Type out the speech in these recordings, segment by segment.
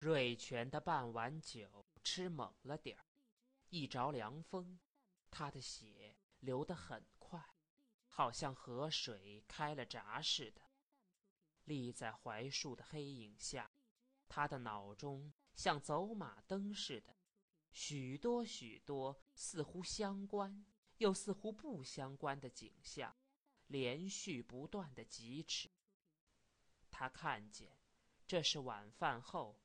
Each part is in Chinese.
瑞全的半碗酒吃猛了点儿，一着凉风，他的血流得很快，好像河水开了闸似的。立在槐树的黑影下，他的脑中像走马灯似的，许多许多似乎相关又似乎不相关的景象，连续不断的疾驰。他看见，这是晚饭后。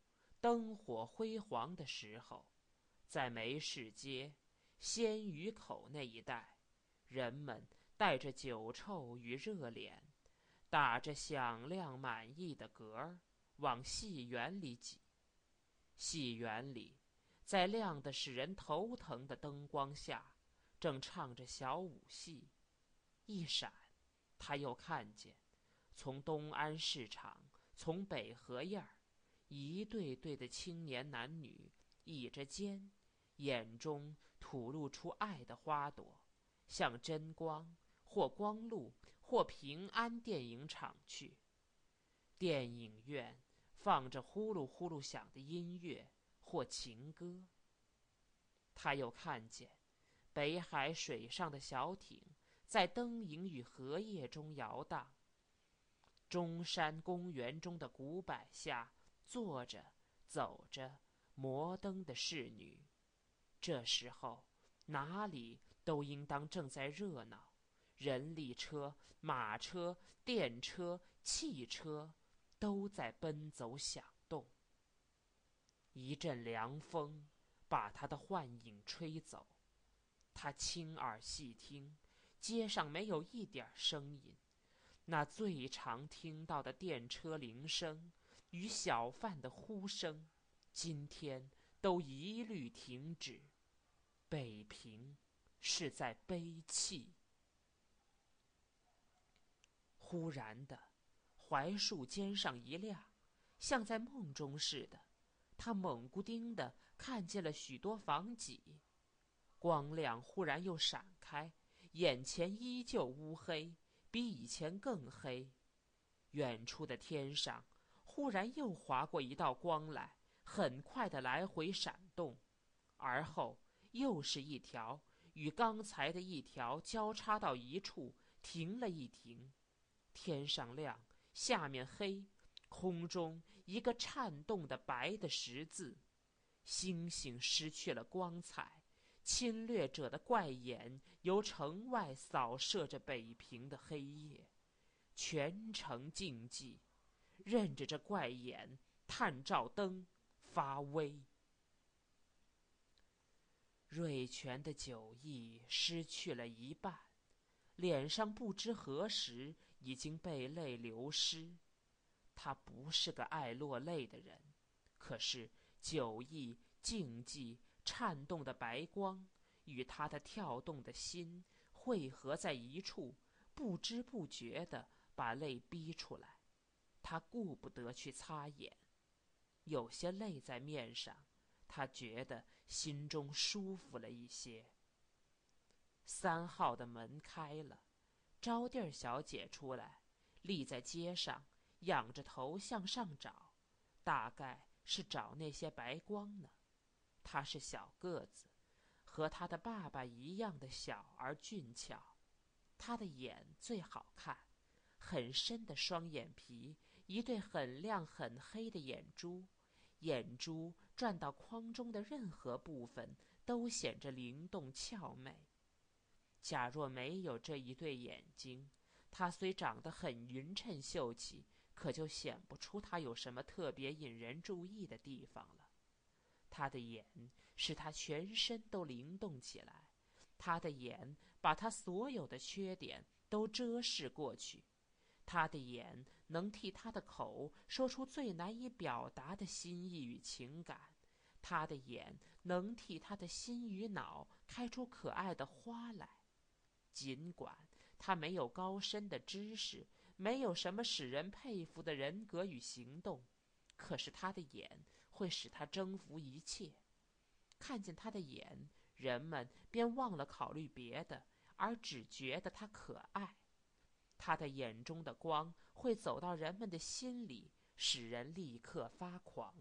灯火辉煌的时候，在梅市街、鲜鱼口那一带，人们带着酒臭与热脸，打着响亮满意的嗝儿，往戏园里挤。戏园里，在亮得使人头疼的灯光下，正唱着小武戏。一闪，他又看见，从东安市场，从北河沿儿。一对对的青年男女倚着肩，眼中吐露出爱的花朵，向真光或光路或平安电影厂去。电影院放着呼噜呼噜响的音乐或情歌。他又看见北海水上的小艇在灯影与荷叶中摇荡。中山公园中的古柏下。坐着、走着、摩登的侍女，这时候哪里都应当正在热闹，人力车、马车、电车、汽车都在奔走响动。一阵凉风把他的幻影吹走，他亲耳细听，街上没有一点声音，那最常听到的电车铃声。与小贩的呼声，今天都一律停止。北平是在悲泣。忽然的，槐树尖上一亮，像在梦中似的，他猛咕丁的看见了许多房脊，光亮忽然又闪开，眼前依旧乌黑，比以前更黑。远处的天上。忽然又划过一道光来，很快的来回闪动，而后又是一条，与刚才的一条交叉到一处，停了一停。天上亮，下面黑，空中一个颤动的白的十字。星星失去了光彩，侵略者的怪眼由城外扫射着北平的黑夜，全城静寂。任着这怪眼探照灯发威，瑞全的酒意失去了一半，脸上不知何时已经被泪流湿。他不是个爱落泪的人，可是酒意、静寂、颤动的白光与他的跳动的心汇合在一处，不知不觉的把泪逼出来。他顾不得去擦眼，有些泪在面上，他觉得心中舒服了一些。三号的门开了，招娣小姐出来，立在街上，仰着头向上找，大概是找那些白光呢。她是小个子，和她的爸爸一样的小而俊俏，她的眼最好看，很深的双眼皮。一对很亮很黑的眼珠，眼珠转到框中的任何部分都显着灵动俏美。假若没有这一对眼睛，他虽长得很匀称秀气，可就显不出他有什么特别引人注意的地方了。他的眼使他全身都灵动起来，他的眼把他所有的缺点都遮饰过去。他的眼能替他的口说出最难以表达的心意与情感，他的眼能替他的心与脑开出可爱的花来。尽管他没有高深的知识，没有什么使人佩服的人格与行动，可是他的眼会使他征服一切。看见他的眼，人们便忘了考虑别的，而只觉得他可爱。他的眼中的光会走到人们的心里，使人立刻发狂。